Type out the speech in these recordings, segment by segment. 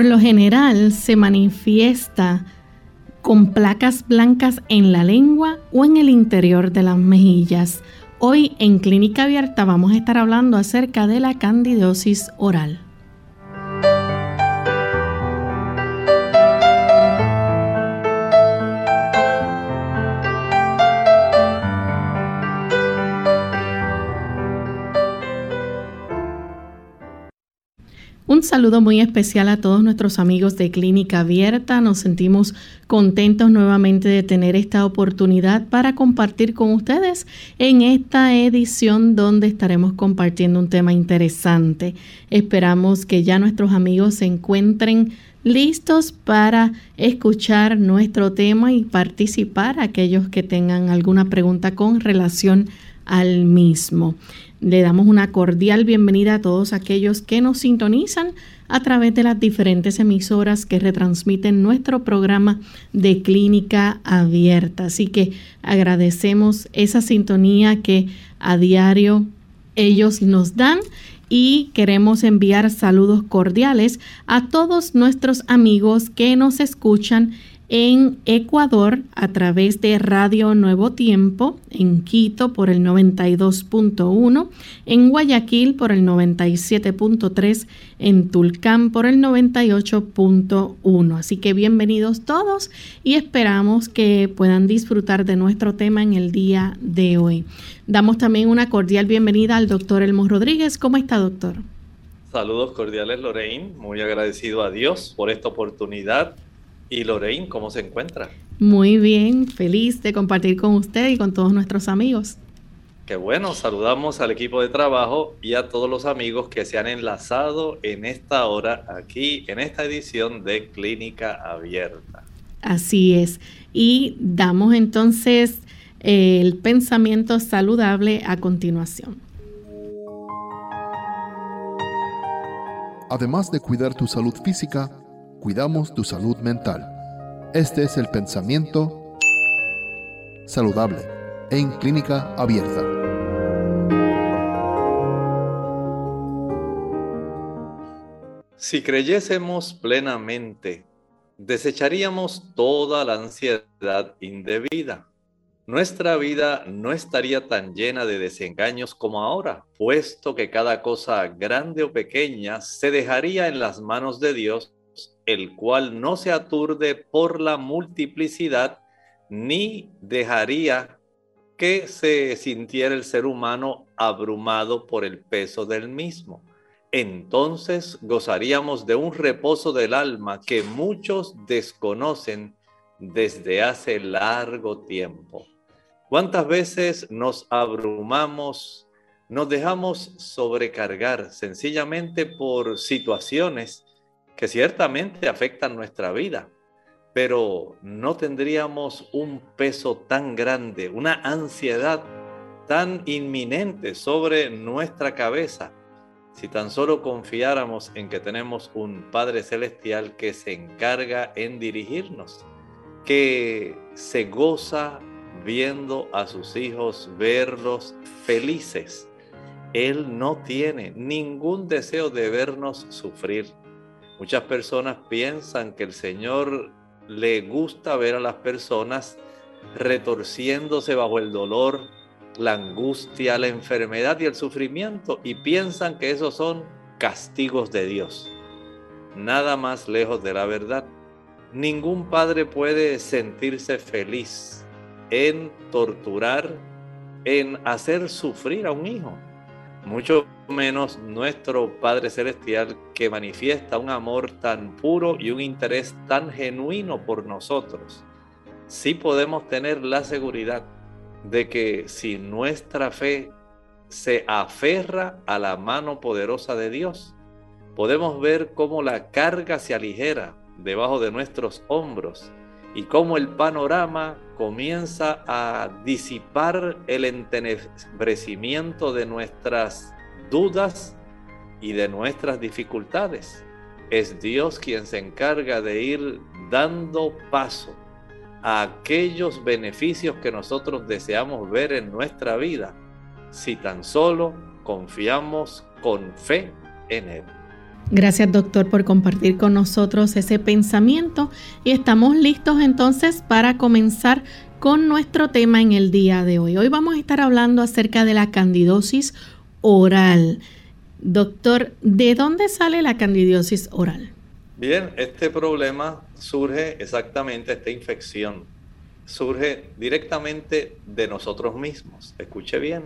Por lo general se manifiesta con placas blancas en la lengua o en el interior de las mejillas. Hoy en Clínica Abierta vamos a estar hablando acerca de la candidosis oral. Un saludo muy especial a todos nuestros amigos de Clínica Abierta. Nos sentimos contentos nuevamente de tener esta oportunidad para compartir con ustedes en esta edición donde estaremos compartiendo un tema interesante. Esperamos que ya nuestros amigos se encuentren listos para escuchar nuestro tema y participar aquellos que tengan alguna pregunta con relación al mismo. Le damos una cordial bienvenida a todos aquellos que nos sintonizan a través de las diferentes emisoras que retransmiten nuestro programa de clínica abierta. Así que agradecemos esa sintonía que a diario ellos nos dan y queremos enviar saludos cordiales a todos nuestros amigos que nos escuchan en Ecuador a través de Radio Nuevo Tiempo, en Quito por el 92.1, en Guayaquil por el 97.3, en Tulcán por el 98.1. Así que bienvenidos todos y esperamos que puedan disfrutar de nuestro tema en el día de hoy. Damos también una cordial bienvenida al doctor Elmo Rodríguez. ¿Cómo está, doctor? Saludos cordiales, Lorraine. Muy agradecido a Dios por esta oportunidad ¿Y Lorraine, cómo se encuentra? Muy bien, feliz de compartir con usted y con todos nuestros amigos. Qué bueno, saludamos al equipo de trabajo y a todos los amigos que se han enlazado en esta hora aquí, en esta edición de Clínica Abierta. Así es. Y damos entonces eh, el pensamiento saludable a continuación. Además de cuidar tu salud física, cuidamos tu salud mental. Este es el pensamiento saludable en clínica abierta. Si creyésemos plenamente, desecharíamos toda la ansiedad indebida. Nuestra vida no estaría tan llena de desengaños como ahora, puesto que cada cosa grande o pequeña se dejaría en las manos de Dios el cual no se aturde por la multiplicidad, ni dejaría que se sintiera el ser humano abrumado por el peso del mismo. Entonces gozaríamos de un reposo del alma que muchos desconocen desde hace largo tiempo. ¿Cuántas veces nos abrumamos, nos dejamos sobrecargar sencillamente por situaciones que ciertamente afectan nuestra vida? pero no tendríamos un peso tan grande, una ansiedad tan inminente sobre nuestra cabeza si tan solo confiáramos en que tenemos un Padre Celestial que se encarga en dirigirnos, que se goza viendo a sus hijos, verlos felices. Él no tiene ningún deseo de vernos sufrir. Muchas personas piensan que el Señor le gusta ver a las personas retorciéndose bajo el dolor, la angustia, la enfermedad y el sufrimiento y piensan que esos son castigos de Dios. Nada más lejos de la verdad. Ningún padre puede sentirse feliz en torturar, en hacer sufrir a un hijo. Mucho menos nuestro Padre Celestial que manifiesta un amor tan puro y un interés tan genuino por nosotros. Sí podemos tener la seguridad de que si nuestra fe se aferra a la mano poderosa de Dios, podemos ver cómo la carga se aligera debajo de nuestros hombros y cómo el panorama comienza a disipar el entenebrecimiento de nuestras dudas y de nuestras dificultades. Es Dios quien se encarga de ir dando paso a aquellos beneficios que nosotros deseamos ver en nuestra vida, si tan solo confiamos con fe en Él. Gracias doctor por compartir con nosotros ese pensamiento y estamos listos entonces para comenzar con nuestro tema en el día de hoy. Hoy vamos a estar hablando acerca de la candidosis oral. Doctor, ¿de dónde sale la candidosis oral? Bien, este problema surge exactamente, esta infección surge directamente de nosotros mismos. Escuche bien,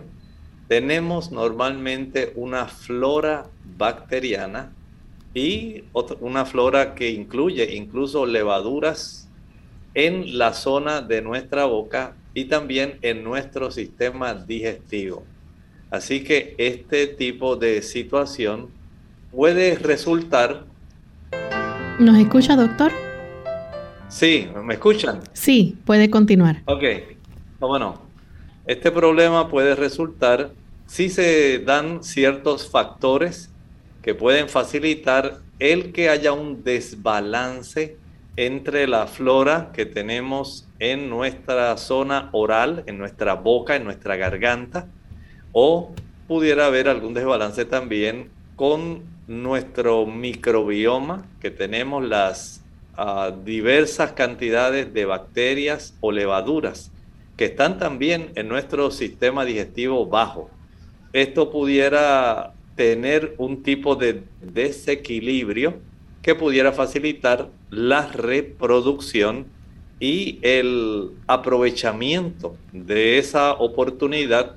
tenemos normalmente una flora bacteriana y una flora que incluye incluso levaduras en la zona de nuestra boca y también en nuestro sistema digestivo. Así que este tipo de situación puede resultar... ¿Nos escucha, doctor? Sí, ¿me escuchan? Sí, puede continuar. Ok, bueno, este problema puede resultar si se dan ciertos factores que pueden facilitar el que haya un desbalance entre la flora que tenemos en nuestra zona oral, en nuestra boca, en nuestra garganta, o pudiera haber algún desbalance también con nuestro microbioma, que tenemos las ah, diversas cantidades de bacterias o levaduras que están también en nuestro sistema digestivo bajo. Esto pudiera tener un tipo de desequilibrio que pudiera facilitar la reproducción y el aprovechamiento de esa oportunidad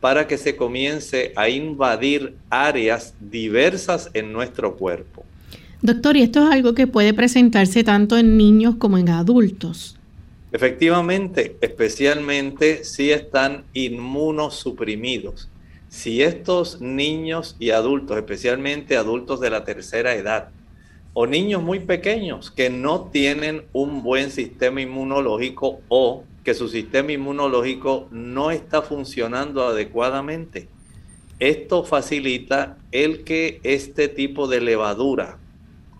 para que se comience a invadir áreas diversas en nuestro cuerpo. Doctor, ¿y esto es algo que puede presentarse tanto en niños como en adultos? Efectivamente, especialmente si están inmunosuprimidos. Si estos niños y adultos, especialmente adultos de la tercera edad, o niños muy pequeños que no tienen un buen sistema inmunológico o que su sistema inmunológico no está funcionando adecuadamente. Esto facilita el que este tipo de levadura,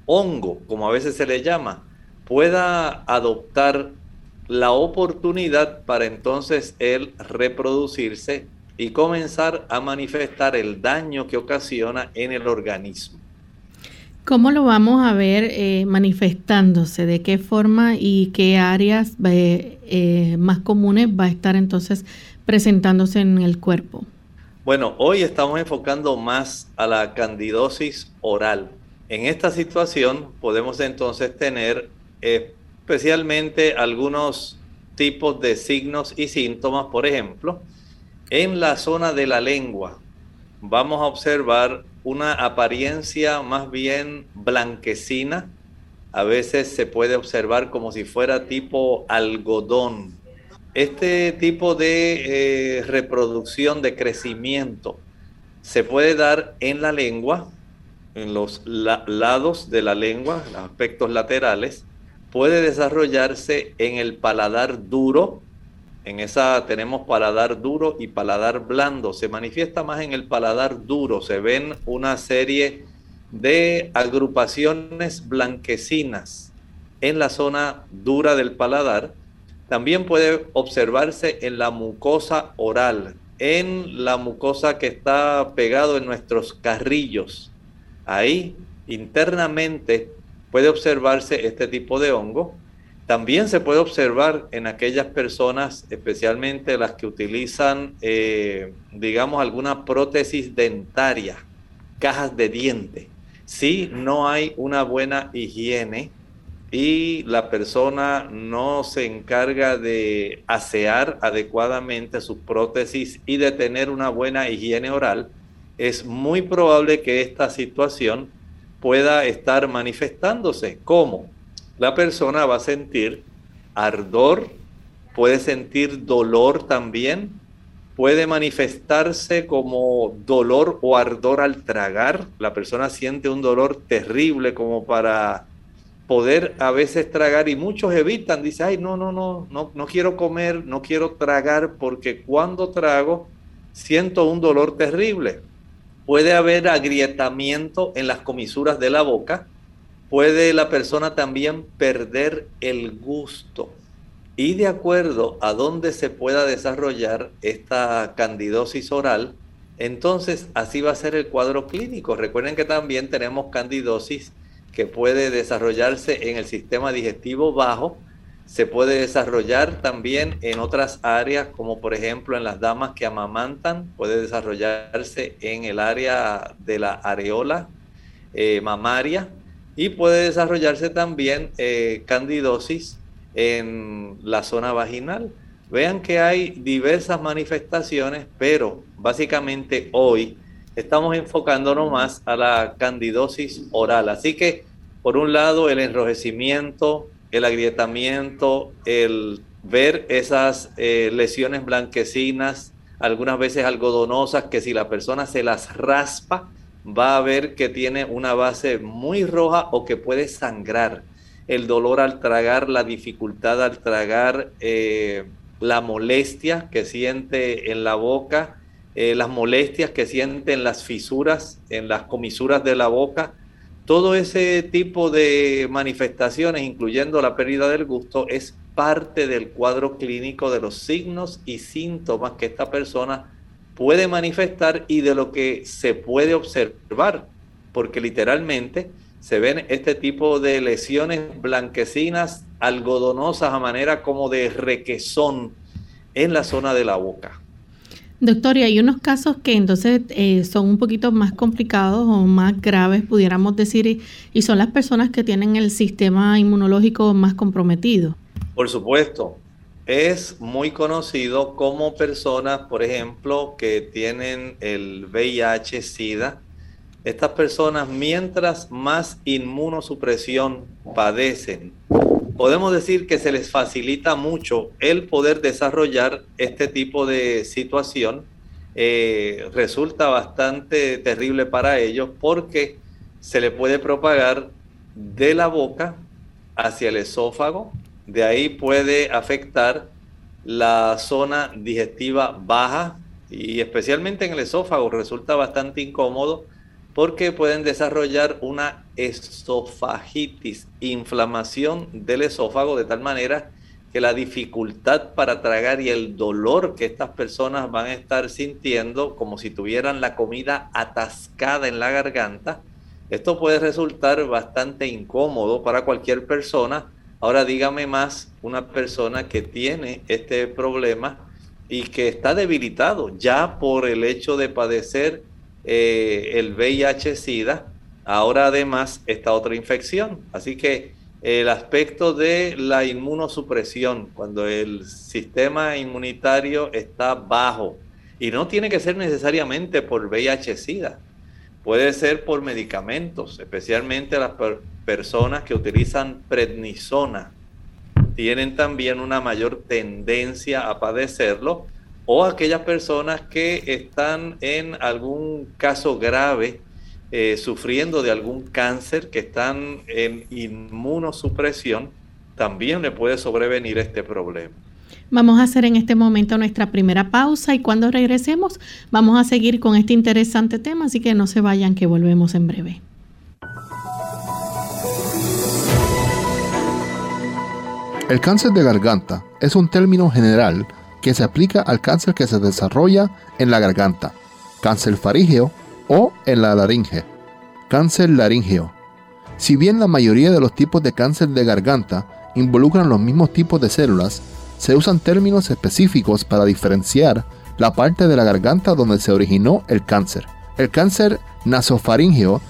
hongo, como a veces se le llama, pueda adoptar la oportunidad para entonces él reproducirse y comenzar a manifestar el daño que ocasiona en el organismo. ¿Cómo lo vamos a ver eh, manifestándose? ¿De qué forma y qué áreas eh, eh, más comunes va a estar entonces presentándose en el cuerpo? Bueno, hoy estamos enfocando más a la candidosis oral. En esta situación podemos entonces tener especialmente algunos tipos de signos y síntomas, por ejemplo, en la zona de la lengua vamos a observar una apariencia más bien blanquecina a veces se puede observar como si fuera tipo algodón. Este tipo de eh, reproducción, de crecimiento, se puede dar en la lengua, en los lados de la lengua, los aspectos laterales, puede desarrollarse en el paladar duro, en esa tenemos paladar duro y paladar blando, se manifiesta más en el paladar duro, se ven una serie de agrupaciones blanquecinas en la zona dura del paladar. También puede observarse en la mucosa oral, en la mucosa que está pegado en nuestros carrillos. Ahí internamente puede observarse este tipo de hongo. También se puede observar en aquellas personas, especialmente las que utilizan, eh, digamos, alguna prótesis dentaria, cajas de diente si no hay una buena higiene y la persona no se encarga de asear adecuadamente sus prótesis y de tener una buena higiene oral, es muy probable que esta situación pueda estar manifestándose. ¿Cómo? La persona va a sentir ardor, puede sentir dolor también, puede manifestarse como dolor o ardor al tragar. La persona siente un dolor terrible como para poder a veces tragar y muchos evitan, dice, ay, no, no, no, no, no quiero comer, no quiero tragar porque cuando trago siento un dolor terrible. Puede haber agrietamiento en las comisuras de la boca, puede la persona también perder el gusto. Y de acuerdo a dónde se pueda desarrollar esta candidosis oral, entonces así va a ser el cuadro clínico. Recuerden que también tenemos candidosis que puede desarrollarse en el sistema digestivo bajo, se puede desarrollar también en otras áreas, como por ejemplo en las damas que amamantan, puede desarrollarse en el área de la areola eh, mamaria y puede desarrollarse también eh, candidosis en la zona vaginal. Vean que hay diversas manifestaciones, pero básicamente hoy estamos enfocándonos más a la candidosis oral. Así que, por un lado, el enrojecimiento, el agrietamiento, el ver esas eh, lesiones blanquecinas, algunas veces algodonosas, que si la persona se las raspa, va a ver que tiene una base muy roja o que puede sangrar el dolor al tragar, la dificultad al tragar, eh, la molestia que siente en la boca, eh, las molestias que siente en las fisuras, en las comisuras de la boca, todo ese tipo de manifestaciones, incluyendo la pérdida del gusto, es parte del cuadro clínico de los signos y síntomas que esta persona puede manifestar y de lo que se puede observar, porque literalmente se ven este tipo de lesiones blanquecinas, algodonosas a manera como de requesón en la zona de la boca. Doctor, y hay unos casos que entonces eh, son un poquito más complicados o más graves, pudiéramos decir, y son las personas que tienen el sistema inmunológico más comprometido. Por supuesto, es muy conocido como personas, por ejemplo, que tienen el VIH-Sida, estas personas, mientras más inmunosupresión padecen, podemos decir que se les facilita mucho el poder desarrollar este tipo de situación. Eh, resulta bastante terrible para ellos porque se le puede propagar de la boca hacia el esófago, de ahí puede afectar la zona digestiva baja y especialmente en el esófago resulta bastante incómodo porque pueden desarrollar una esofagitis, inflamación del esófago de tal manera que la dificultad para tragar y el dolor que estas personas van a estar sintiendo como si tuvieran la comida atascada en la garganta, esto puede resultar bastante incómodo para cualquier persona. Ahora dígame más una persona que tiene este problema y que está debilitado ya por el hecho de padecer eh, el VIH-Sida, ahora además esta otra infección. Así que el aspecto de la inmunosupresión, cuando el sistema inmunitario está bajo, y no tiene que ser necesariamente por VIH-Sida, puede ser por medicamentos, especialmente las personas que utilizan prednisona. Tienen también una mayor tendencia a padecerlo o aquellas personas que están en algún caso grave eh, sufriendo de algún cáncer, que están en inmunosupresión, también le puede sobrevenir este problema. Vamos a hacer en este momento nuestra primera pausa y cuando regresemos vamos a seguir con este interesante tema, así que no se vayan que volvemos en breve. El cáncer de garganta es un término general que se aplica al cáncer que se desarrolla en la garganta, cáncer farígeo o en la laringe. Cáncer laríngeo. Si bien la mayoría de los tipos de cáncer de garganta involucran los mismos tipos de células, se usan términos específicos para diferenciar la parte de la garganta donde se originó el cáncer. El cáncer nasofaríngeo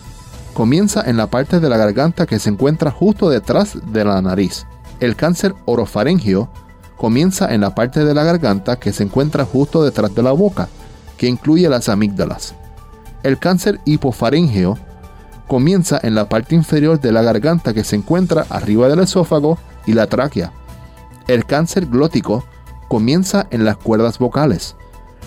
comienza en la parte de la garganta que se encuentra justo detrás de la nariz. El cáncer orofaríngeo comienza en la parte de la garganta que se encuentra justo detrás de la boca, que incluye las amígdalas. El cáncer hipofaríngeo comienza en la parte inferior de la garganta que se encuentra arriba del esófago y la tráquea. El cáncer glótico comienza en las cuerdas vocales.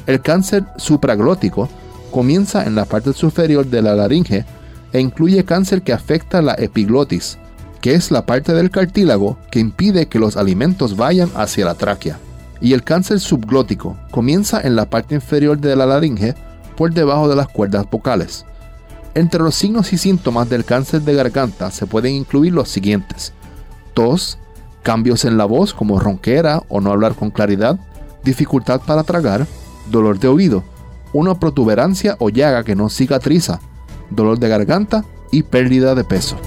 El cáncer supraglótico comienza en la parte superior de la laringe e incluye cáncer que afecta la epiglotis, que es la parte del cartílago que impide que los alimentos vayan hacia la tráquea. Y el cáncer subglótico comienza en la parte inferior de la laringe por debajo de las cuerdas vocales. Entre los signos y síntomas del cáncer de garganta se pueden incluir los siguientes: tos, cambios en la voz como ronquera o no hablar con claridad, dificultad para tragar, dolor de oído, una protuberancia o llaga que no cicatriza, dolor de garganta y pérdida de peso.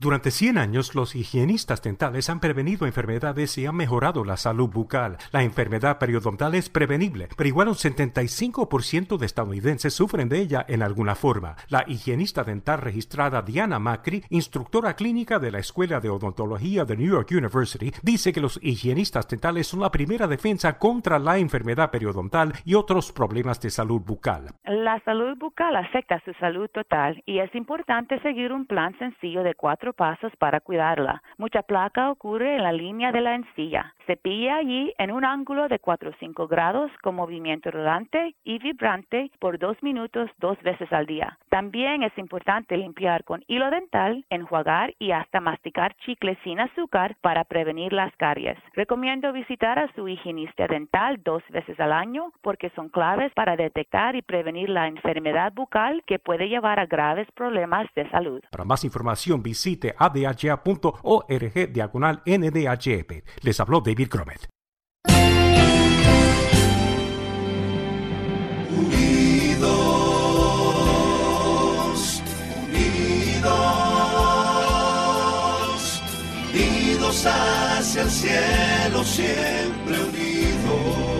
Durante 100 años, los higienistas dentales han prevenido enfermedades y han mejorado la salud bucal. La enfermedad periodontal es prevenible, pero igual un 75% de estadounidenses sufren de ella en alguna forma. La higienista dental registrada Diana Macri, instructora clínica de la Escuela de Odontología de New York University, dice que los higienistas dentales son la primera defensa contra la enfermedad periodontal y otros problemas de salud bucal. La salud bucal afecta su salud total y es importante seguir un plan sencillo de cuatro pasos para cuidarla. Mucha placa ocurre en la línea de la encilla. Cepilla allí en un ángulo de 4 o 5 grados con movimiento rodante y vibrante por dos minutos dos veces al día. También es importante limpiar con hilo dental, enjuagar y hasta masticar chicles sin azúcar para prevenir las caries. Recomiendo visitar a su higienista dental dos veces al año porque son claves para detectar y prevenir la enfermedad bucal que puede llevar a graves problemas de salud. Para más información visite visite adha.org diagonal NDHP. Les habló David Cromet. Unidos, unidos, unidos hacia el cielo, siempre unidos.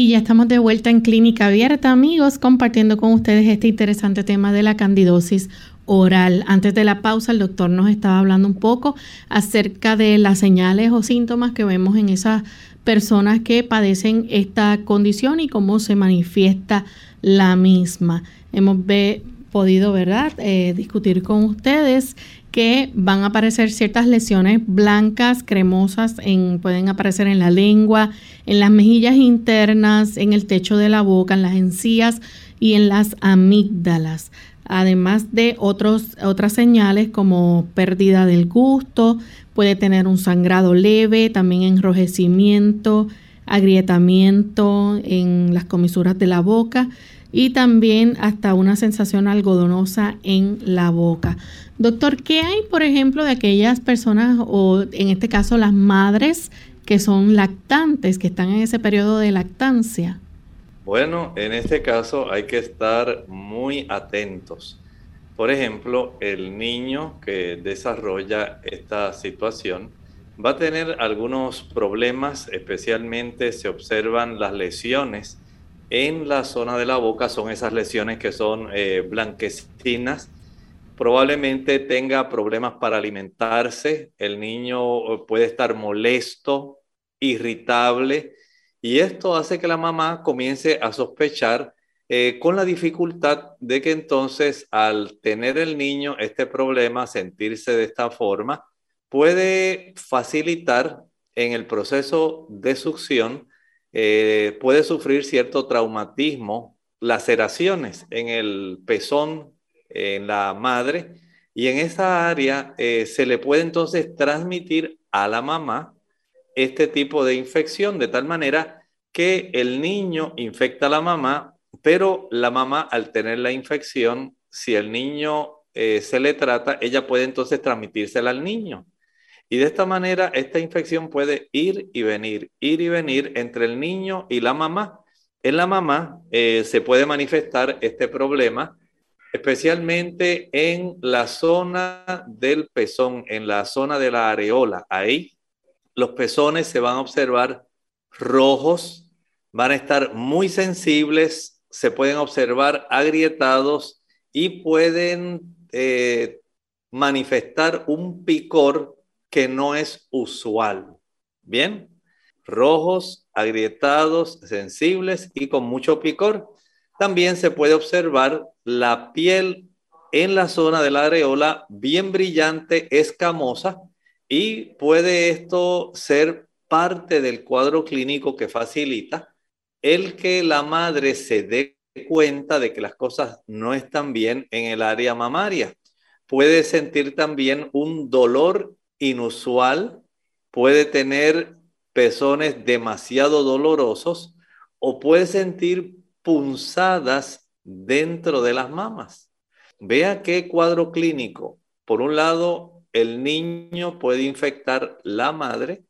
Y ya estamos de vuelta en Clínica Abierta, amigos, compartiendo con ustedes este interesante tema de la candidosis oral. Antes de la pausa, el doctor nos estaba hablando un poco acerca de las señales o síntomas que vemos en esas personas que padecen esta condición y cómo se manifiesta la misma. Hemos podido, ¿verdad?, eh, discutir con ustedes que van a aparecer ciertas lesiones blancas, cremosas, en, pueden aparecer en la lengua, en las mejillas internas, en el techo de la boca, en las encías y en las amígdalas. Además de otros, otras señales como pérdida del gusto, puede tener un sangrado leve, también enrojecimiento, agrietamiento en las comisuras de la boca y también hasta una sensación algodonosa en la boca. Doctor, ¿qué hay, por ejemplo, de aquellas personas o en este caso las madres que son lactantes, que están en ese periodo de lactancia? Bueno, en este caso hay que estar muy atentos. Por ejemplo, el niño que desarrolla esta situación va a tener algunos problemas, especialmente se observan las lesiones en la zona de la boca, son esas lesiones que son eh, blanquecinas. Probablemente tenga problemas para alimentarse, el niño puede estar molesto, irritable, y esto hace que la mamá comience a sospechar eh, con la dificultad de que entonces al tener el niño este problema, sentirse de esta forma, puede facilitar en el proceso de succión, eh, puede sufrir cierto traumatismo, laceraciones en el pezón, en la madre, y en esa área eh, se le puede entonces transmitir a la mamá este tipo de infección, de tal manera que el niño infecta a la mamá, pero la mamá al tener la infección, si el niño eh, se le trata, ella puede entonces transmitírsela al niño. Y de esta manera, esta infección puede ir y venir, ir y venir entre el niño y la mamá. En la mamá eh, se puede manifestar este problema, especialmente en la zona del pezón, en la zona de la areola. Ahí los pezones se van a observar rojos, van a estar muy sensibles, se pueden observar agrietados y pueden eh, manifestar un picor que no es usual. Bien, rojos, agrietados, sensibles y con mucho picor. También se puede observar la piel en la zona de la areola bien brillante, escamosa, y puede esto ser parte del cuadro clínico que facilita el que la madre se dé cuenta de que las cosas no están bien en el área mamaria. Puede sentir también un dolor inusual, puede tener pezones demasiado dolorosos o puede sentir punzadas dentro de las mamas. Vea qué cuadro clínico. Por un lado, el niño puede infectar la madre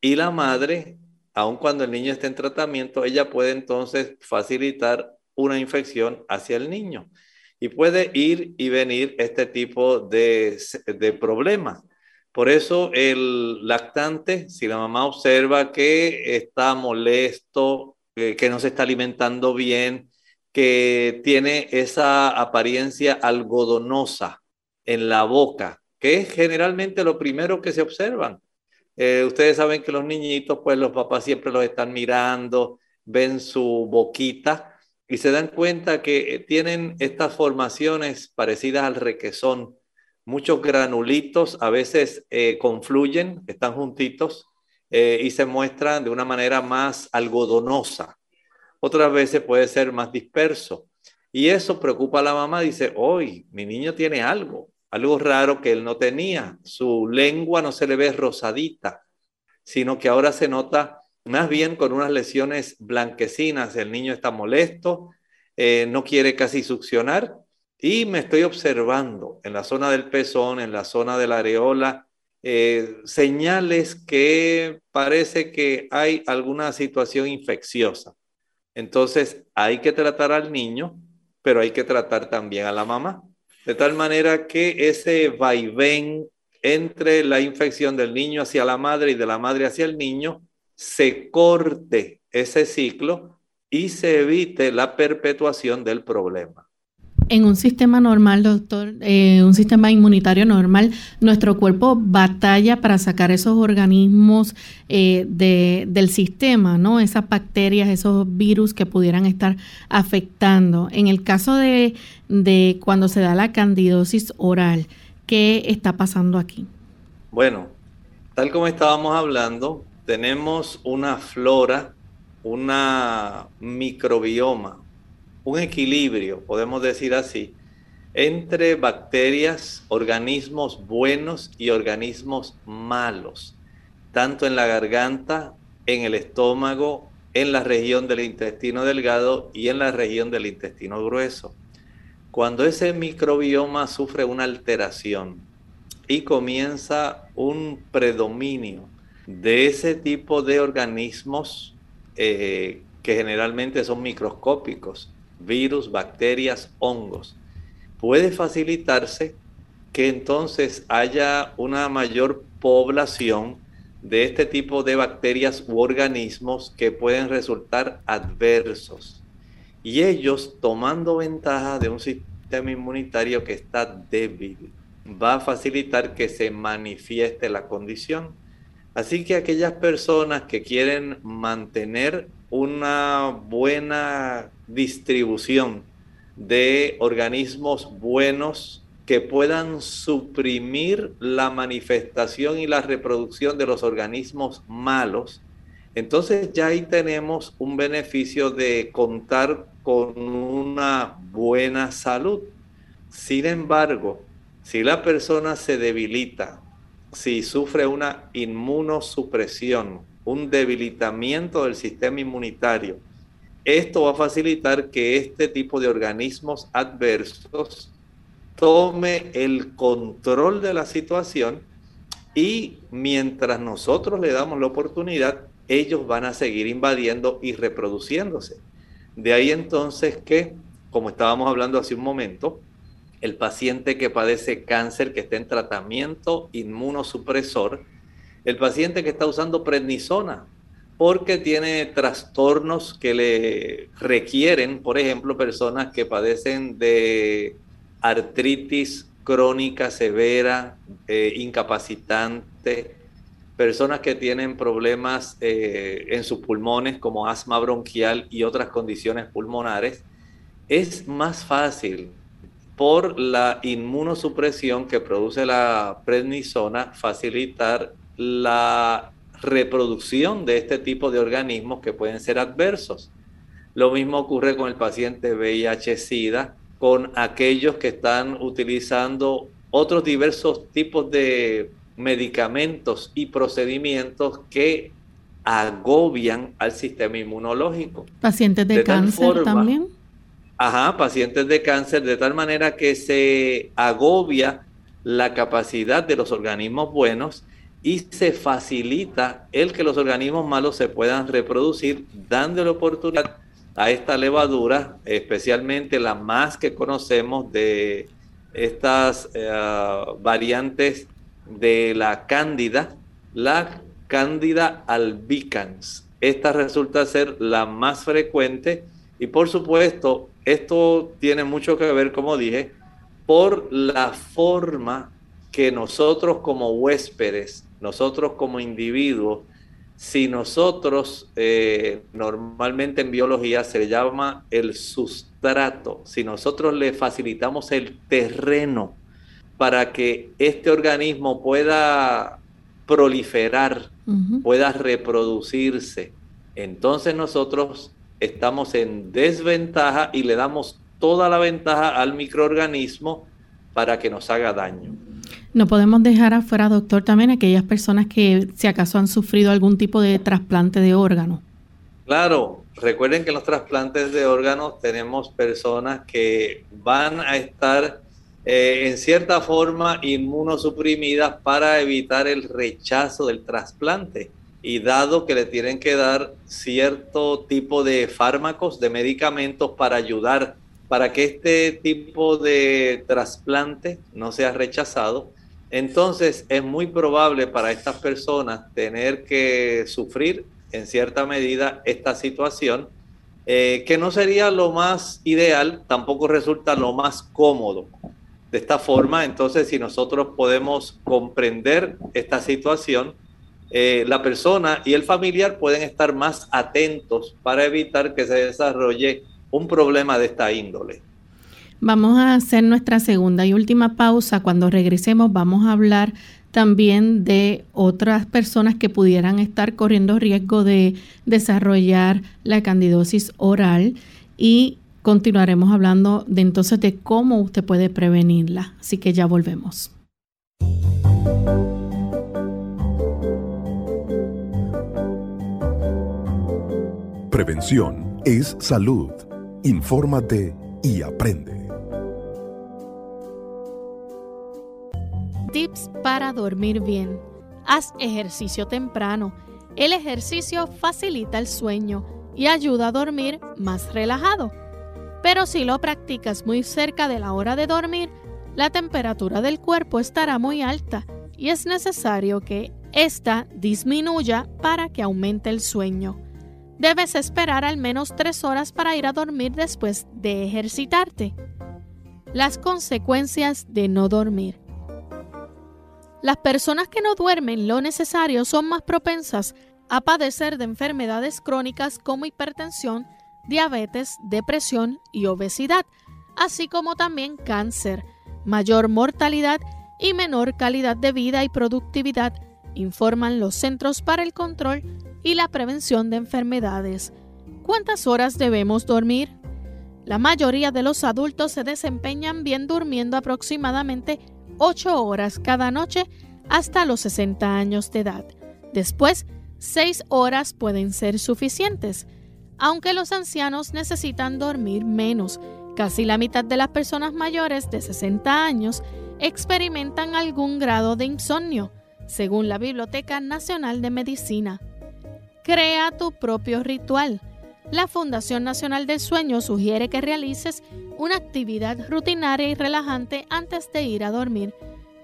y la madre, aun cuando el niño esté en tratamiento, ella puede entonces facilitar una infección hacia el niño. Y puede ir y venir este tipo de, de problemas. Por eso el lactante, si la mamá observa que está molesto, que no se está alimentando bien, que tiene esa apariencia algodonosa en la boca, que es generalmente lo primero que se observan. Eh, ustedes saben que los niñitos, pues los papás siempre los están mirando, ven su boquita y se dan cuenta que tienen estas formaciones parecidas al requesón muchos granulitos a veces eh, confluyen, están juntitos eh, y se muestran de una manera más algodonosa. Otras veces puede ser más disperso. Y eso preocupa a la mamá, dice, hoy mi niño tiene algo, algo raro que él no tenía. Su lengua no se le ve rosadita, sino que ahora se nota más bien con unas lesiones blanquecinas. El niño está molesto, eh, no quiere casi succionar y me estoy observando en la zona del pezón, en la zona de la areola, eh, señales que parece que hay alguna situación infecciosa. Entonces hay que tratar al niño, pero hay que tratar también a la mamá. De tal manera que ese vaivén entre la infección del niño hacia la madre y de la madre hacia el niño se corte ese ciclo y se evite la perpetuación del problema. En un sistema normal, doctor, eh, un sistema inmunitario normal, nuestro cuerpo batalla para sacar esos organismos eh, del sistema, ¿no? Esas bacterias, esos virus que pudieran estar afectando. En el caso de, de cuando se da la candidosis oral, ¿qué está pasando aquí? Bueno, tal como estábamos hablando, tenemos una flora, una microbioma, un equilibrio, podemos decir así, entre bacterias, organismos buenos y organismos malos, tanto en la garganta, en el estómago, en la región del intestino delgado y en la región del intestino grueso. Cuando ese microbioma sufre una alteración y comienza un predominio de ese tipo de organismos eh, que generalmente son microscópicos, virus, bacterias, hongos, puede facilitarse que entonces haya una mayor población de este tipo de bacterias u organismos que pueden resultar adversos. Y ellos, tomando ventaja de un sistema inmunitario que está débil, va a facilitar que se manifieste la condición. Así que aquellas personas que quieren mantener una buena distribución de organismos buenos que puedan suprimir la manifestación y la reproducción de los organismos malos, entonces ya ahí tenemos un beneficio de contar con una buena salud. Sin embargo, si la persona se debilita, si sufre una inmunosupresión, un debilitamiento del sistema inmunitario, esto va a facilitar que este tipo de organismos adversos tome el control de la situación y mientras nosotros le damos la oportunidad, ellos van a seguir invadiendo y reproduciéndose. De ahí entonces que, como estábamos hablando hace un momento, el paciente que padece cáncer, que está en tratamiento inmunosupresor, el paciente que está usando prednisona, porque tiene trastornos que le requieren, por ejemplo, personas que padecen de artritis crónica severa, eh, incapacitante, personas que tienen problemas eh, en sus pulmones como asma bronquial y otras condiciones pulmonares, es más fácil por la inmunosupresión que produce la prednisona facilitar la reproducción de este tipo de organismos que pueden ser adversos. Lo mismo ocurre con el paciente VIH-Sida, con aquellos que están utilizando otros diversos tipos de medicamentos y procedimientos que agobian al sistema inmunológico. Pacientes de, cáncer también. Ajá, pacientes de cáncer, de tal manera que se agobia la capacidad de los organismos buenos y se facilita el que los organismos malos se puedan reproducir, dándole oportunidad a esta levadura, especialmente la más que conocemos de estas eh, variantes de la cándida, la cándida albicans. Esta resulta ser la más frecuente y por supuesto esto tiene mucho que ver, como dije, por la forma que nosotros como huéspedes, nosotros como individuos, si nosotros, eh, normalmente en biología se le llama el sustrato, si nosotros le facilitamos el terreno para que este organismo pueda proliferar, pueda reproducirse, entonces nosotros estamos en desventaja y le damos toda la ventaja al microorganismo para que nos haga daño. No podemos dejar afuera, doctor, también aquellas personas que si acaso han sufrido algún tipo de trasplante de órgano. Claro, recuerden que en los trasplantes de órganos tenemos personas que van a estar eh, en cierta forma inmunosuprimidas para evitar el rechazo del trasplante. Y dado que le tienen que dar cierto tipo de fármacos, de medicamentos para ayudar para que este tipo de trasplante no sea rechazado, entonces es muy probable para estas personas tener que sufrir en cierta medida esta situación, eh, que no sería lo más ideal, tampoco resulta lo más cómodo. De esta forma, entonces, si nosotros podemos comprender esta situación, eh, la persona y el familiar pueden estar más atentos para evitar que se desarrolle un problema de esta índole. Vamos a hacer nuestra segunda y última pausa. Cuando regresemos vamos a hablar también de otras personas que pudieran estar corriendo riesgo de desarrollar la candidosis oral y continuaremos hablando de entonces de cómo usted puede prevenirla. Así que ya volvemos. Prevención es salud. Infórmate y aprende. Tips para dormir bien. Haz ejercicio temprano. El ejercicio facilita el sueño y ayuda a dormir más relajado. Pero si lo practicas muy cerca de la hora de dormir, la temperatura del cuerpo estará muy alta y es necesario que ésta disminuya para que aumente el sueño. Debes esperar al menos tres horas para ir a dormir después de ejercitarte. Las consecuencias de no dormir. Las personas que no duermen lo necesario son más propensas a padecer de enfermedades crónicas como hipertensión, diabetes, depresión y obesidad, así como también cáncer, mayor mortalidad y menor calidad de vida y productividad, informan los Centros para el Control y la prevención de enfermedades. ¿Cuántas horas debemos dormir? La mayoría de los adultos se desempeñan bien durmiendo aproximadamente 8 horas cada noche hasta los 60 años de edad. Después, 6 horas pueden ser suficientes, aunque los ancianos necesitan dormir menos. Casi la mitad de las personas mayores de 60 años experimentan algún grado de insomnio, según la Biblioteca Nacional de Medicina. Crea tu propio ritual. La Fundación Nacional del Sueño sugiere que realices una actividad rutinaria y relajante antes de ir a dormir.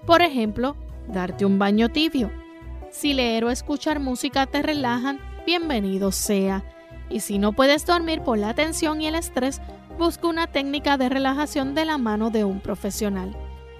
Por ejemplo, darte un baño tibio. Si leer o escuchar música te relajan, bienvenido sea. Y si no puedes dormir por la tensión y el estrés, busca una técnica de relajación de la mano de un profesional.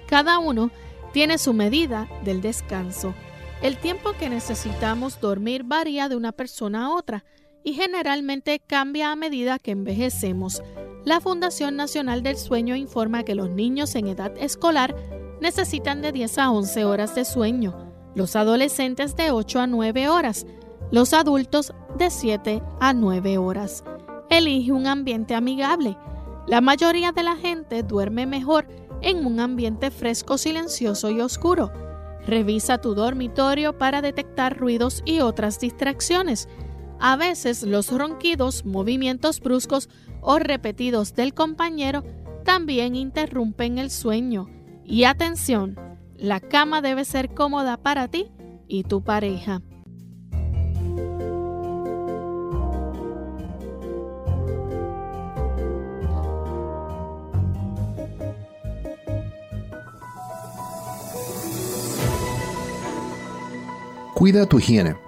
Cada uno tiene su medida del descanso. El tiempo que necesitamos dormir varía de una persona a otra y generalmente cambia a medida que envejecemos. La Fundación Nacional del Sueño informa que los niños en edad escolar necesitan de 10 a 11 horas de sueño, los adolescentes de 8 a 9 horas, los adultos de 7 a 9 horas. Elige un ambiente amigable. La mayoría de la gente duerme mejor en un ambiente fresco, silencioso y oscuro. Revisa tu dormitorio para detectar ruidos y otras distracciones. A veces los ronquidos, movimientos bruscos o repetidos del compañero también interrumpen el sueño. Y atención, la cama debe ser cómoda para ti y tu pareja. Cuida tu higiene.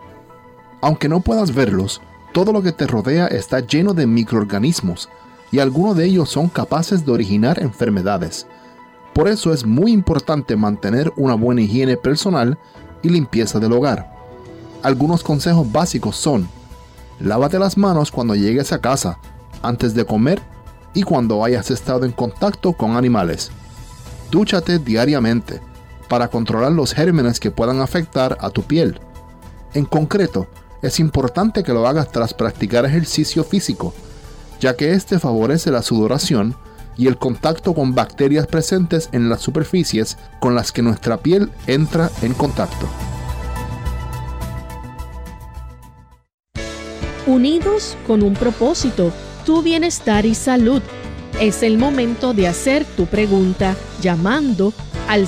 Aunque no puedas verlos, todo lo que te rodea está lleno de microorganismos y algunos de ellos son capaces de originar enfermedades. Por eso es muy importante mantener una buena higiene personal y limpieza del hogar. Algunos consejos básicos son, lávate las manos cuando llegues a casa, antes de comer y cuando hayas estado en contacto con animales. Dúchate diariamente para controlar los gérmenes que puedan afectar a tu piel. En concreto, es importante que lo hagas tras practicar ejercicio físico, ya que este favorece la sudoración y el contacto con bacterias presentes en las superficies con las que nuestra piel entra en contacto. Unidos con un propósito, tu bienestar y salud. Es el momento de hacer tu pregunta llamando al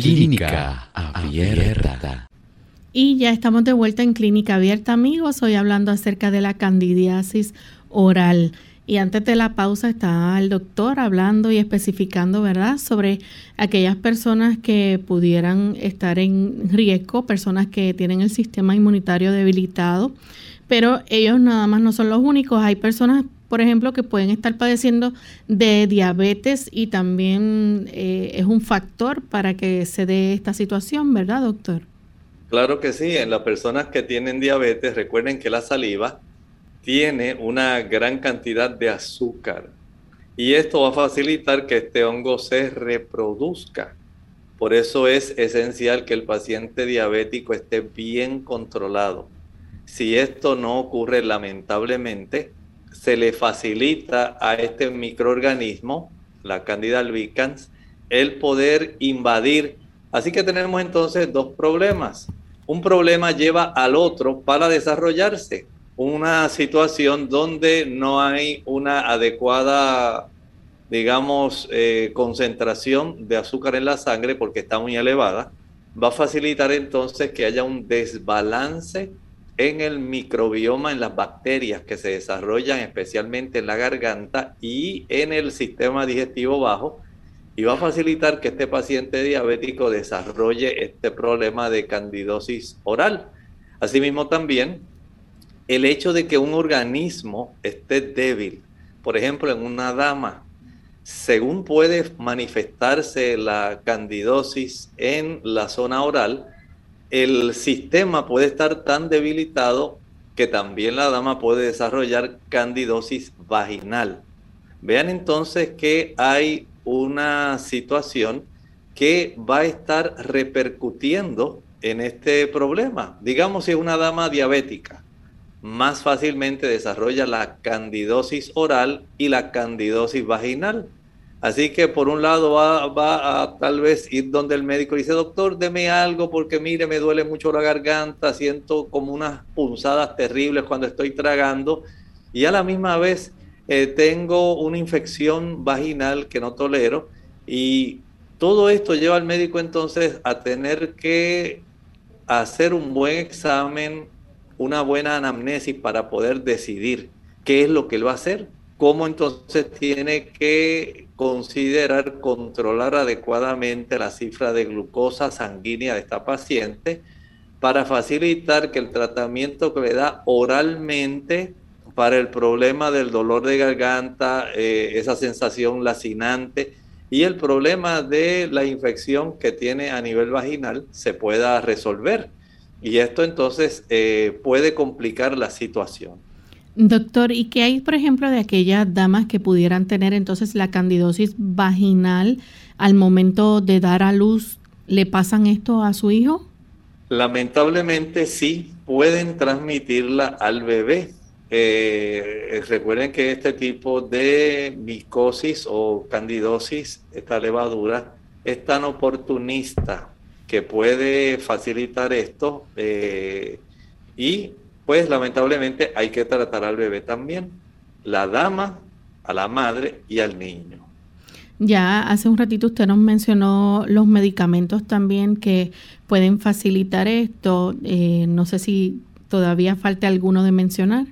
Clínica Abierta. Y ya estamos de vuelta en Clínica Abierta, amigos. Hoy hablando acerca de la candidiasis oral. Y antes de la pausa está el doctor hablando y especificando, ¿verdad?, sobre aquellas personas que pudieran estar en riesgo, personas que tienen el sistema inmunitario debilitado. Pero ellos nada más no son los únicos. Hay personas por ejemplo, que pueden estar padeciendo de diabetes y también eh, es un factor para que se dé esta situación, ¿verdad, doctor? Claro que sí, en las personas que tienen diabetes, recuerden que la saliva tiene una gran cantidad de azúcar y esto va a facilitar que este hongo se reproduzca. Por eso es esencial que el paciente diabético esté bien controlado. Si esto no ocurre lamentablemente, se le facilita a este microorganismo, la Candida albicans, el poder invadir. Así que tenemos entonces dos problemas un problema lleva al otro para desarrollarse. Una situación donde no hay una adecuada, digamos, eh, concentración de azúcar en la sangre porque está muy elevada, va a facilitar entonces que haya un desbalance en el microbioma, en las bacterias que se desarrollan especialmente en la garganta y en el sistema digestivo bajo, y va a facilitar que este paciente diabético desarrolle este problema de candidosis oral. Asimismo también el hecho de que un organismo esté débil, por ejemplo en una dama, según puede manifestarse la candidosis en la zona oral, el sistema puede estar tan debilitado que también la dama puede desarrollar candidosis vaginal. Vean entonces que hay una situación que va a estar repercutiendo en este problema. Digamos, si es una dama diabética, más fácilmente desarrolla la candidosis oral y la candidosis vaginal. Así que por un lado va, a tal vez ir donde el médico dice, doctor, deme algo porque mire, me duele mucho la garganta, siento como unas punzadas terribles cuando estoy tragando y a la misma vez eh, tengo una infección vaginal que no tolero. Y todo esto lleva al médico entonces a tener que hacer un buen examen, una buena anamnesis para poder decidir qué es lo que él va a hacer, cómo entonces tiene que considerar controlar adecuadamente la cifra de glucosa sanguínea de esta paciente para facilitar que el tratamiento que le da oralmente para el problema del dolor de garganta, eh, esa sensación lacinante y el problema de la infección que tiene a nivel vaginal se pueda resolver. Y esto entonces eh, puede complicar la situación. Doctor, ¿y qué hay, por ejemplo, de aquellas damas que pudieran tener entonces la candidosis vaginal al momento de dar a luz? ¿Le pasan esto a su hijo? Lamentablemente sí, pueden transmitirla al bebé. Eh, recuerden que este tipo de micosis o candidosis, esta levadura, es tan oportunista que puede facilitar esto eh, y pues lamentablemente hay que tratar al bebé también, la dama, a la madre y al niño. Ya hace un ratito usted nos mencionó los medicamentos también que pueden facilitar esto. Eh, no sé si todavía falta alguno de mencionar.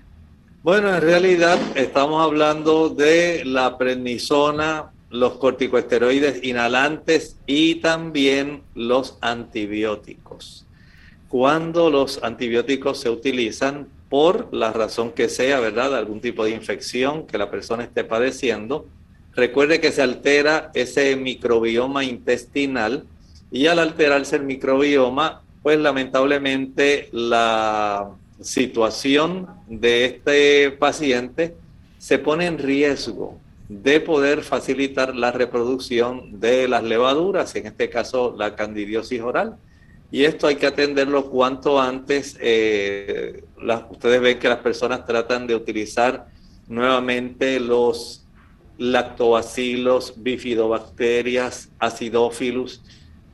Bueno, en realidad estamos hablando de la prednisona, los corticosteroides inhalantes y también los antibióticos. Cuando los antibióticos se utilizan por la razón que sea, ¿verdad? Algún tipo de infección que la persona esté padeciendo, recuerde que se altera ese microbioma intestinal y al alterarse el microbioma, pues lamentablemente la situación de este paciente se pone en riesgo de poder facilitar la reproducción de las levaduras, en este caso la candidiosis oral. Y esto hay que atenderlo cuanto antes. Eh, ustedes ven que las personas tratan de utilizar nuevamente los lactobacilos, bifidobacterias, acidófilos,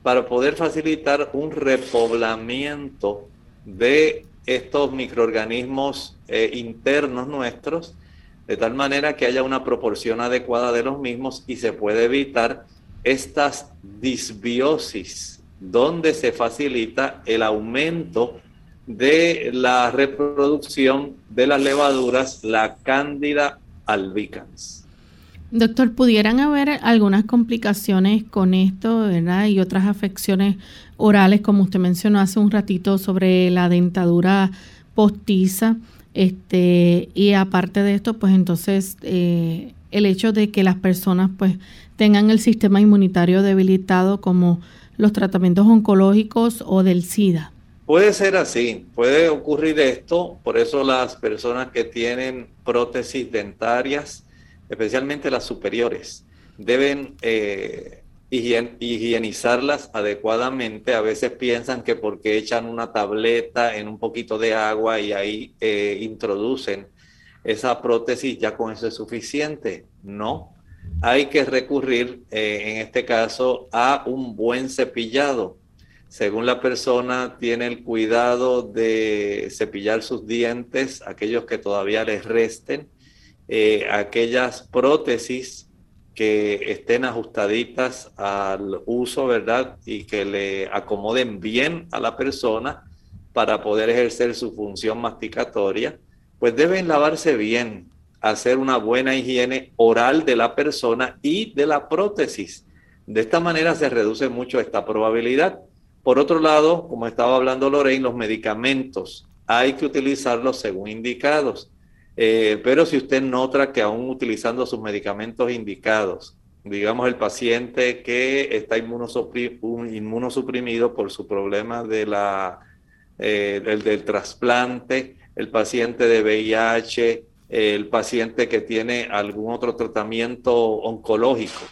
para poder facilitar un repoblamiento de estos microorganismos eh, internos nuestros, de tal manera que haya una proporción adecuada de los mismos y se puede evitar estas disbiosis, donde se facilita el aumento de la reproducción de las levaduras, la cándida albicans. Doctor, ¿pudieran haber algunas complicaciones con esto, verdad? Y otras afecciones orales, como usted mencionó hace un ratito, sobre la dentadura postiza. Este, y aparte de esto, pues entonces eh, el hecho de que las personas pues tengan el sistema inmunitario debilitado como los tratamientos oncológicos o del SIDA. Puede ser así, puede ocurrir esto, por eso las personas que tienen prótesis dentarias, especialmente las superiores, deben eh, higienizarlas adecuadamente. A veces piensan que porque echan una tableta en un poquito de agua y ahí eh, introducen esa prótesis, ya con eso es suficiente. No, hay que recurrir eh, en este caso a un buen cepillado según la persona, tiene el cuidado de cepillar sus dientes, aquellos que todavía les resten, eh, aquellas prótesis que estén ajustaditas al uso, ¿verdad? Y que le acomoden bien a la persona para poder ejercer su función masticatoria, pues deben lavarse bien, hacer una buena higiene oral de la persona y de la prótesis. De esta manera se reduce mucho esta probabilidad. Por otro lado, como estaba hablando Lorraine, los medicamentos hay que utilizarlos según indicados. Eh, pero si usted nota que aún utilizando sus medicamentos indicados, digamos el paciente que está inmunosuprimido por su problema de la, eh, del, del trasplante, el paciente de VIH, el paciente que tiene algún otro tratamiento oncológico,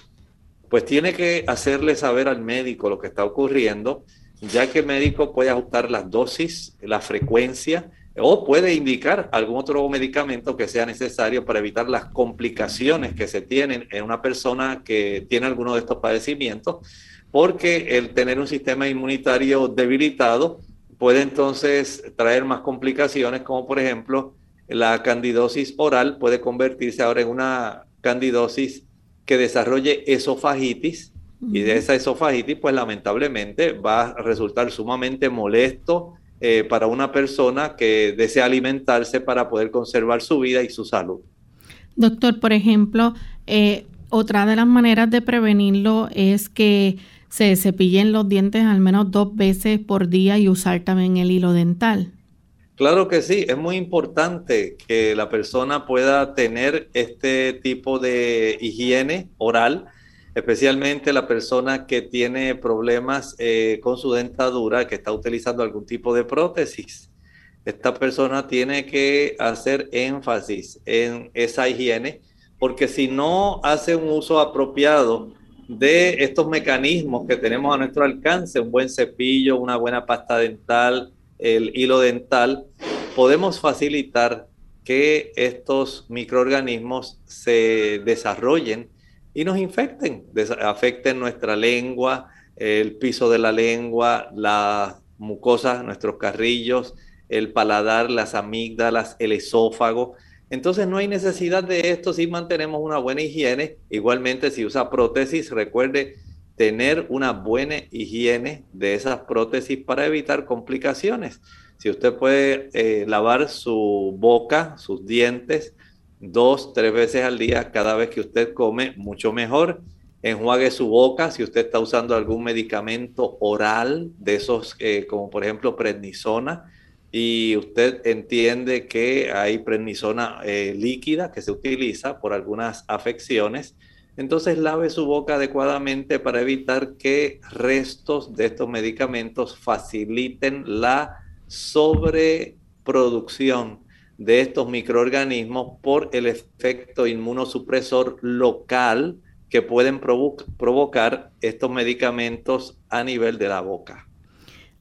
pues tiene que hacerle saber al médico lo que está ocurriendo, ya que el médico puede ajustar las dosis, la frecuencia o puede indicar algún otro medicamento que sea necesario para evitar las complicaciones que se tienen en una persona que tiene alguno de estos padecimientos, porque el tener un sistema inmunitario debilitado puede entonces traer más complicaciones, como por ejemplo la candidosis oral puede convertirse ahora en una candidosis que desarrolle esofagitis y de esa esofagitis pues lamentablemente va a resultar sumamente molesto eh, para una persona que desea alimentarse para poder conservar su vida y su salud. Doctor, por ejemplo, eh, otra de las maneras de prevenirlo es que se cepillen los dientes al menos dos veces por día y usar también el hilo dental. Claro que sí, es muy importante que la persona pueda tener este tipo de higiene oral, especialmente la persona que tiene problemas eh, con su dentadura, que está utilizando algún tipo de prótesis. Esta persona tiene que hacer énfasis en esa higiene, porque si no hace un uso apropiado de estos mecanismos que tenemos a nuestro alcance, un buen cepillo, una buena pasta dental, el hilo dental, podemos facilitar que estos microorganismos se desarrollen y nos infecten, afecten nuestra lengua, el piso de la lengua, la mucosa, nuestros carrillos, el paladar, las amígdalas, el esófago. Entonces no hay necesidad de esto si mantenemos una buena higiene. Igualmente si usa prótesis, recuerde tener una buena higiene de esas prótesis para evitar complicaciones. Si usted puede eh, lavar su boca, sus dientes, dos, tres veces al día cada vez que usted come, mucho mejor. Enjuague su boca si usted está usando algún medicamento oral de esos, eh, como por ejemplo prednisona, y usted entiende que hay prednisona eh, líquida que se utiliza por algunas afecciones entonces lave su boca adecuadamente para evitar que restos de estos medicamentos faciliten la sobreproducción de estos microorganismos por el efecto inmunosupresor local que pueden provocar estos medicamentos a nivel de la boca.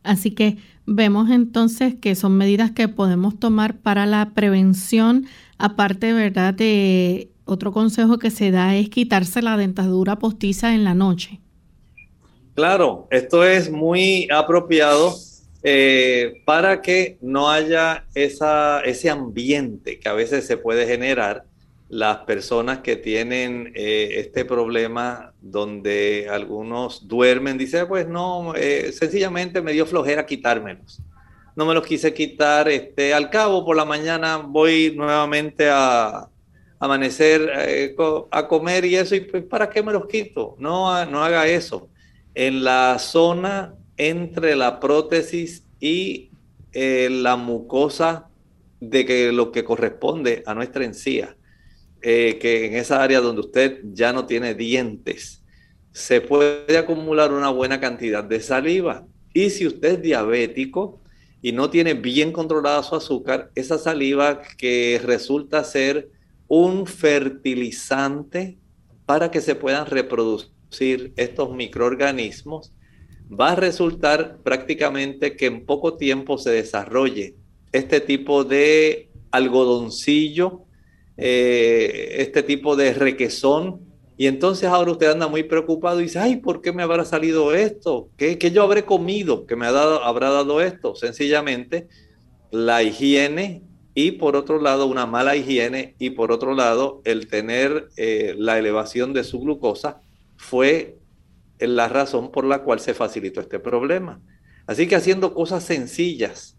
Así que vemos entonces que son medidas que podemos tomar para la prevención, aparte, ¿verdad?, de otro consejo que se da es quitarse la dentadura postiza en la noche. Claro, esto es muy apropiado eh, para que no haya esa, ese ambiente que a veces se puede generar las personas que tienen eh, este problema donde algunos duermen, dice, pues no, eh, sencillamente me dio flojera quitármelos. No me los quise quitar, este, al cabo por la mañana voy nuevamente a, amanecer eh, a comer y eso, y pues, ¿para qué me los quito? No, no haga eso. En la zona entre la prótesis y eh, la mucosa de que lo que corresponde a nuestra encía, eh, que en esa área donde usted ya no tiene dientes, se puede acumular una buena cantidad de saliva. Y si usted es diabético, y no tiene bien controlada su azúcar, esa saliva que resulta ser un fertilizante para que se puedan reproducir estos microorganismos, va a resultar prácticamente que en poco tiempo se desarrolle este tipo de algodoncillo, eh, este tipo de requesón. Y entonces ahora usted anda muy preocupado y dice, ay, ¿por qué me habrá salido esto? ¿Qué, qué yo habré comido que me ha dado, habrá dado esto? Sencillamente, la higiene y por otro lado una mala higiene y por otro lado el tener eh, la elevación de su glucosa fue la razón por la cual se facilitó este problema. Así que haciendo cosas sencillas,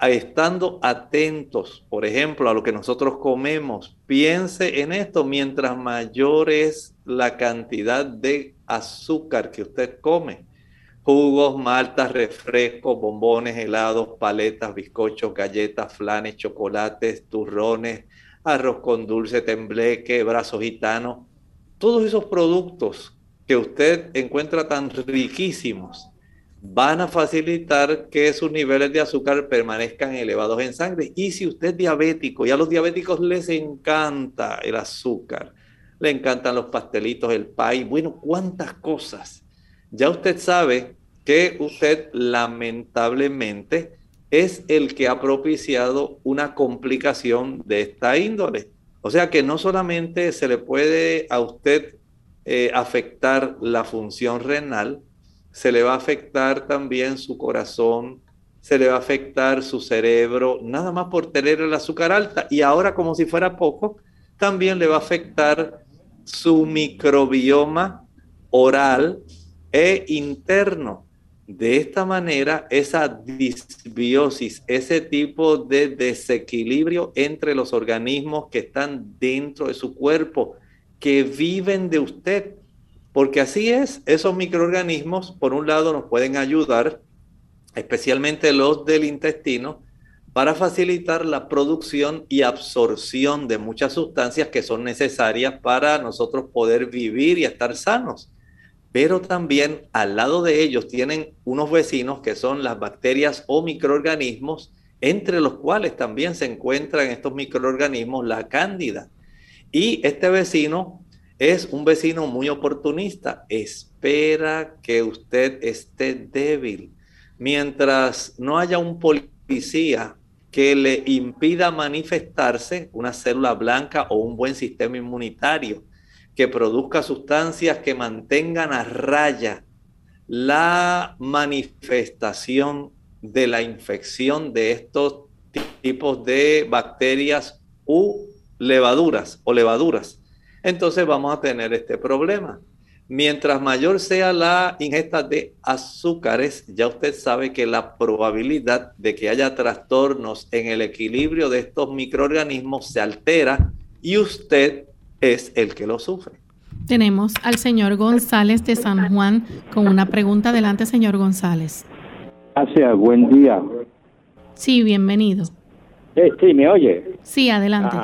estando atentos, por ejemplo, a lo que nosotros comemos, piense en esto, mientras mayor es la cantidad de azúcar que usted come, jugos, maltas, refrescos, bombones, helados, paletas, bizcochos, galletas, flanes, chocolates, turrones, arroz con dulce, tembleque, brazos gitanos, todos esos productos que usted encuentra tan riquísimos van a facilitar que sus niveles de azúcar permanezcan elevados en sangre. Y si usted es diabético, y a los diabéticos les encanta el azúcar, le encantan los pastelitos, el pay, bueno, cuántas cosas. Ya usted sabe que usted lamentablemente es el que ha propiciado una complicación de esta índole. O sea que no solamente se le puede a usted eh, afectar la función renal, se le va a afectar también su corazón, se le va a afectar su cerebro, nada más por tener el azúcar alta. Y ahora, como si fuera poco, también le va a afectar su microbioma oral e interno. De esta manera, esa disbiosis, ese tipo de desequilibrio entre los organismos que están dentro de su cuerpo, que viven de usted, porque así es, esos microorganismos, por un lado, nos pueden ayudar, especialmente los del intestino, para facilitar la producción y absorción de muchas sustancias que son necesarias para nosotros poder vivir y estar sanos. Pero también al lado de ellos tienen unos vecinos que son las bacterias o microorganismos, entre los cuales también se encuentran estos microorganismos la cándida. Y este vecino es un vecino muy oportunista. Espera que usted esté débil. Mientras no haya un policía que le impida manifestarse una célula blanca o un buen sistema inmunitario, que produzca sustancias que mantengan a raya la manifestación de la infección de estos tipos de bacterias u levaduras o levaduras entonces vamos a tener este problema. Mientras mayor sea la ingesta de azúcares, ya usted sabe que la probabilidad de que haya trastornos en el equilibrio de estos microorganismos se altera y usted es el que lo sufre. Tenemos al señor González de San Juan con una pregunta. Adelante, señor González. Gracias, buen día. Sí, bienvenido. Eh, sí, ¿me oye? Sí, adelante.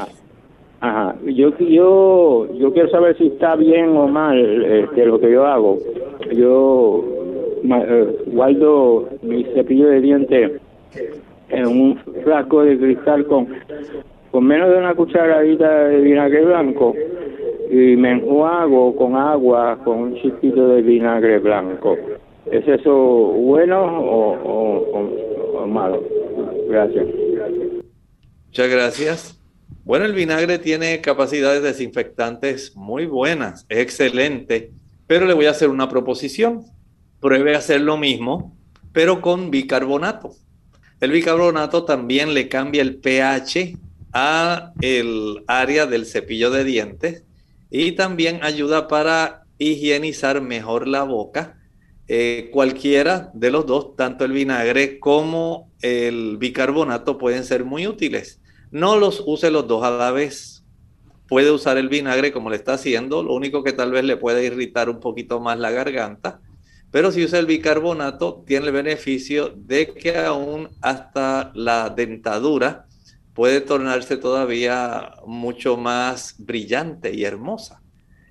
Ajá, yo, yo, yo quiero saber si está bien o mal este, lo que yo hago. Yo eh, guardo mi cepillo de dientes en un frasco de cristal con, con menos de una cucharadita de vinagre blanco y me enjuago con agua con un chiquito de vinagre blanco. ¿Es eso bueno o, o malo? Gracias. Muchas gracias. Bueno, el vinagre tiene capacidades desinfectantes muy buenas, es excelente, pero le voy a hacer una proposición. Pruebe a hacer lo mismo, pero con bicarbonato. El bicarbonato también le cambia el pH el área del cepillo de dientes y también ayuda para higienizar mejor la boca. Eh, cualquiera de los dos, tanto el vinagre como el bicarbonato, pueden ser muy útiles. No los use los dos a la vez. Puede usar el vinagre como le está haciendo, lo único que tal vez le puede irritar un poquito más la garganta. Pero si usa el bicarbonato, tiene el beneficio de que aún hasta la dentadura puede tornarse todavía mucho más brillante y hermosa.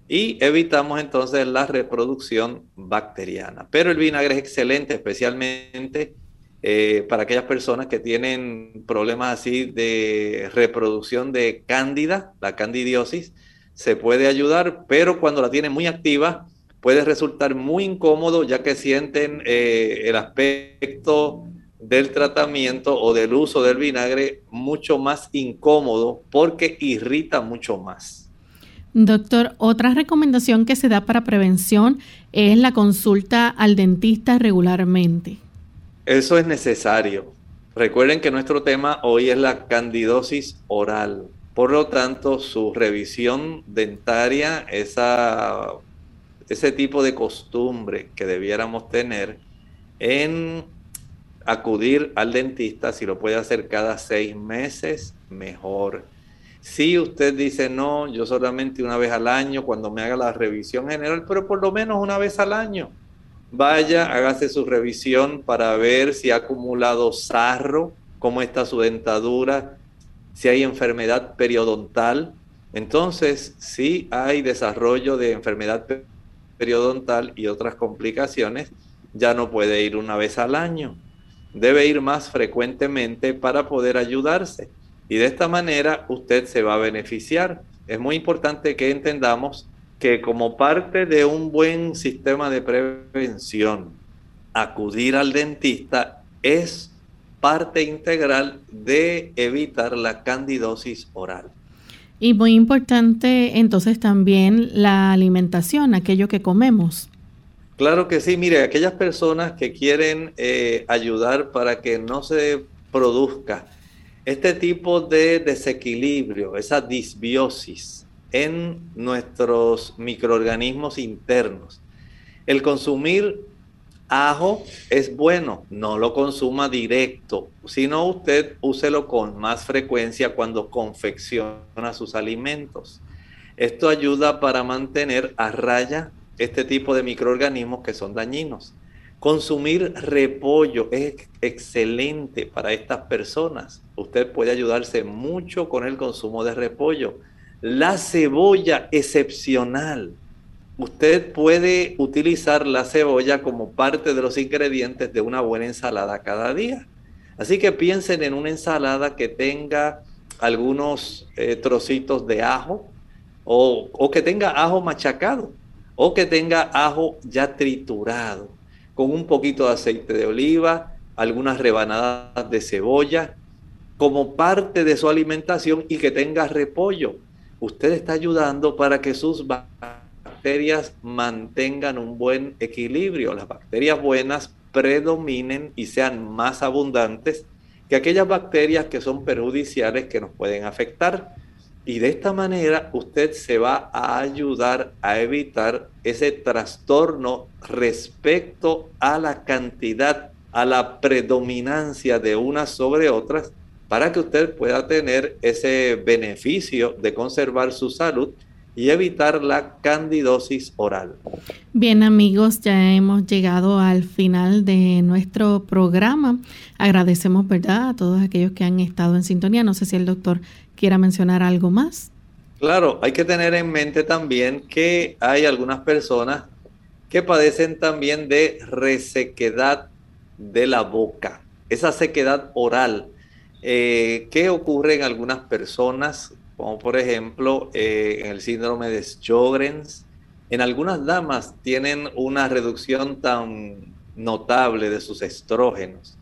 Y evitamos entonces la reproducción bacteriana. Pero el vinagre es excelente, especialmente eh, para aquellas personas que tienen problemas así de reproducción de cándida, la candidiosis, se puede ayudar, pero cuando la tienen muy activa, puede resultar muy incómodo ya que sienten eh, el aspecto del tratamiento o del uso del vinagre mucho más incómodo porque irrita mucho más. Doctor, otra recomendación que se da para prevención es la consulta al dentista regularmente. Eso es necesario. Recuerden que nuestro tema hoy es la candidosis oral. Por lo tanto, su revisión dentaria, esa, ese tipo de costumbre que debiéramos tener en acudir al dentista, si lo puede hacer cada seis meses, mejor. Si usted dice, no, yo solamente una vez al año cuando me haga la revisión general, pero por lo menos una vez al año, vaya, hágase su revisión para ver si ha acumulado sarro, cómo está su dentadura, si hay enfermedad periodontal. Entonces, si hay desarrollo de enfermedad periodontal y otras complicaciones, ya no puede ir una vez al año debe ir más frecuentemente para poder ayudarse. Y de esta manera usted se va a beneficiar. Es muy importante que entendamos que como parte de un buen sistema de prevención, acudir al dentista es parte integral de evitar la candidosis oral. Y muy importante entonces también la alimentación, aquello que comemos. Claro que sí, mire, aquellas personas que quieren eh, ayudar para que no se produzca este tipo de desequilibrio, esa disbiosis en nuestros microorganismos internos. El consumir ajo es bueno, no lo consuma directo, sino usted úselo con más frecuencia cuando confecciona sus alimentos. Esto ayuda para mantener a raya este tipo de microorganismos que son dañinos. Consumir repollo es excelente para estas personas. Usted puede ayudarse mucho con el consumo de repollo. La cebolla excepcional. Usted puede utilizar la cebolla como parte de los ingredientes de una buena ensalada cada día. Así que piensen en una ensalada que tenga algunos eh, trocitos de ajo o, o que tenga ajo machacado o que tenga ajo ya triturado, con un poquito de aceite de oliva, algunas rebanadas de cebolla, como parte de su alimentación y que tenga repollo. Usted está ayudando para que sus bacterias mantengan un buen equilibrio. Las bacterias buenas predominen y sean más abundantes que aquellas bacterias que son perjudiciales que nos pueden afectar. Y de esta manera usted se va a ayudar a evitar ese trastorno respecto a la cantidad, a la predominancia de unas sobre otras, para que usted pueda tener ese beneficio de conservar su salud y evitar la candidosis oral. Bien amigos, ya hemos llegado al final de nuestro programa. Agradecemos, ¿verdad?, a todos aquellos que han estado en sintonía. No sé si el doctor quiera mencionar algo más. Claro, hay que tener en mente también que hay algunas personas que padecen también de resequedad de la boca, esa sequedad oral. Eh, ¿Qué ocurre en algunas personas como por ejemplo eh, en el síndrome de Sjogren's. En algunas damas tienen una reducción tan notable de sus estrógenos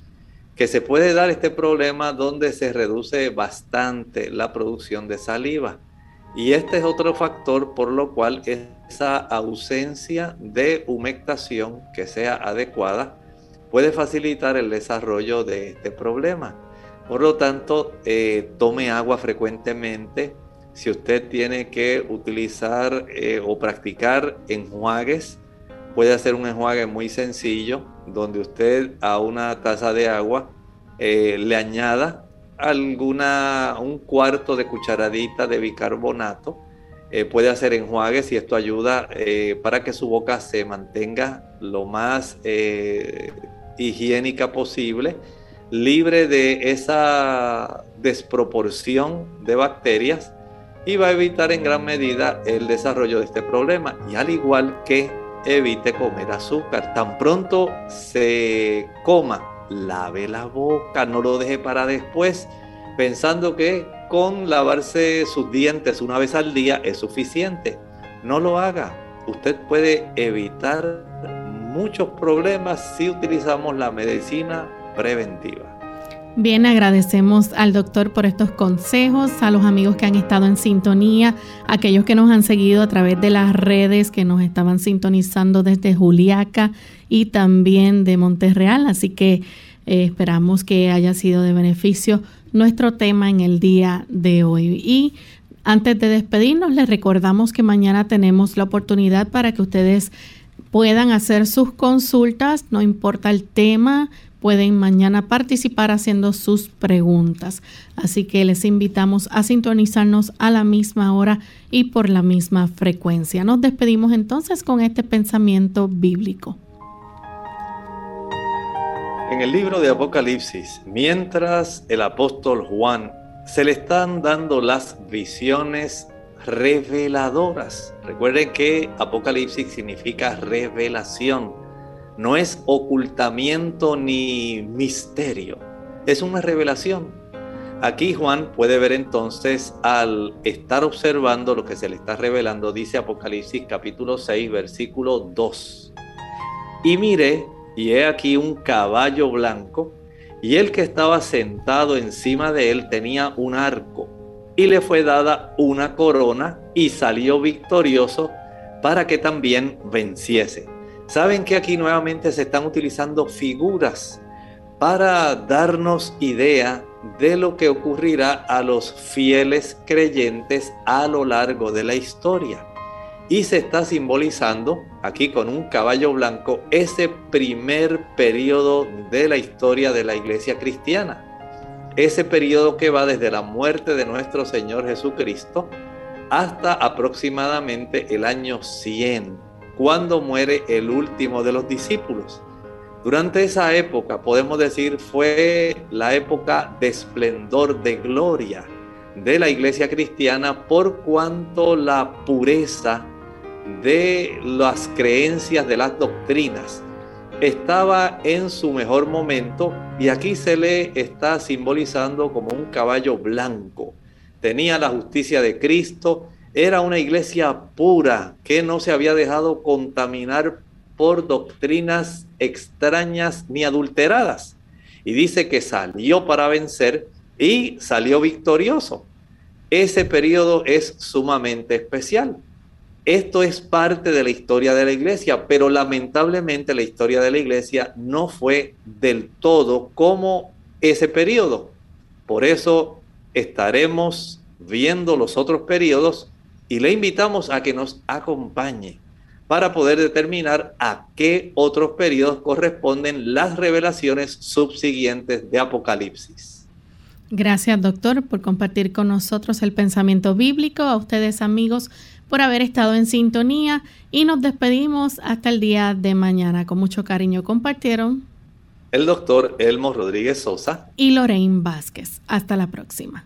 que se puede dar este problema donde se reduce bastante la producción de saliva. Y este es otro factor por lo cual esa ausencia de humectación que sea adecuada puede facilitar el desarrollo de este problema. Por lo tanto, eh, tome agua frecuentemente. Si usted tiene que utilizar eh, o practicar enjuagues, puede hacer un enjuague muy sencillo, donde usted a una taza de agua eh, le añada alguna, un cuarto de cucharadita de bicarbonato. puede hacer enjuagues y esto ayuda para que su boca se mantenga lo más higiénica posible libre de esa desproporción de bacterias y va a evitar en gran medida el desarrollo de este problema. Y al igual que evite comer azúcar, tan pronto se coma lave la boca, no lo deje para después, pensando que con lavarse sus dientes una vez al día es suficiente. No lo haga. Usted puede evitar muchos problemas si utilizamos la medicina preventiva. Bien, agradecemos al doctor por estos consejos, a los amigos que han estado en sintonía, aquellos que nos han seguido a través de las redes, que nos estaban sintonizando desde Juliaca y también de Monterreal. Así que eh, esperamos que haya sido de beneficio nuestro tema en el día de hoy. Y antes de despedirnos, les recordamos que mañana tenemos la oportunidad para que ustedes puedan hacer sus consultas, no importa el tema, pueden mañana participar haciendo sus preguntas. Así que les invitamos a sintonizarnos a la misma hora y por la misma frecuencia. Nos despedimos entonces con este pensamiento bíblico. En el libro de Apocalipsis, mientras el apóstol Juan se le están dando las visiones reveladoras. Recuerden que Apocalipsis significa revelación no es ocultamiento ni misterio, es una revelación. Aquí Juan puede ver entonces al estar observando lo que se le está revelando, dice Apocalipsis capítulo 6, versículo 2. Y mire, y he aquí un caballo blanco, y el que estaba sentado encima de él tenía un arco, y le fue dada una corona, y salió victorioso para que también venciese. Saben que aquí nuevamente se están utilizando figuras para darnos idea de lo que ocurrirá a los fieles creyentes a lo largo de la historia. Y se está simbolizando aquí con un caballo blanco ese primer periodo de la historia de la iglesia cristiana. Ese periodo que va desde la muerte de nuestro Señor Jesucristo hasta aproximadamente el año 100 cuando muere el último de los discípulos. Durante esa época, podemos decir, fue la época de esplendor, de gloria de la iglesia cristiana por cuanto la pureza de las creencias, de las doctrinas, estaba en su mejor momento y aquí se le está simbolizando como un caballo blanco. Tenía la justicia de Cristo, era una iglesia pura que no se había dejado contaminar por doctrinas extrañas ni adulteradas. Y dice que salió para vencer y salió victorioso. Ese periodo es sumamente especial. Esto es parte de la historia de la iglesia, pero lamentablemente la historia de la iglesia no fue del todo como ese periodo. Por eso estaremos viendo los otros periodos y le invitamos a que nos acompañe para poder determinar a qué otros periodos corresponden las revelaciones subsiguientes de Apocalipsis. Gracias, doctor, por compartir con nosotros el pensamiento bíblico, a ustedes amigos por haber estado en sintonía y nos despedimos hasta el día de mañana. Con mucho cariño compartieron el doctor Elmo Rodríguez Sosa y Lorraine Vázquez. Hasta la próxima.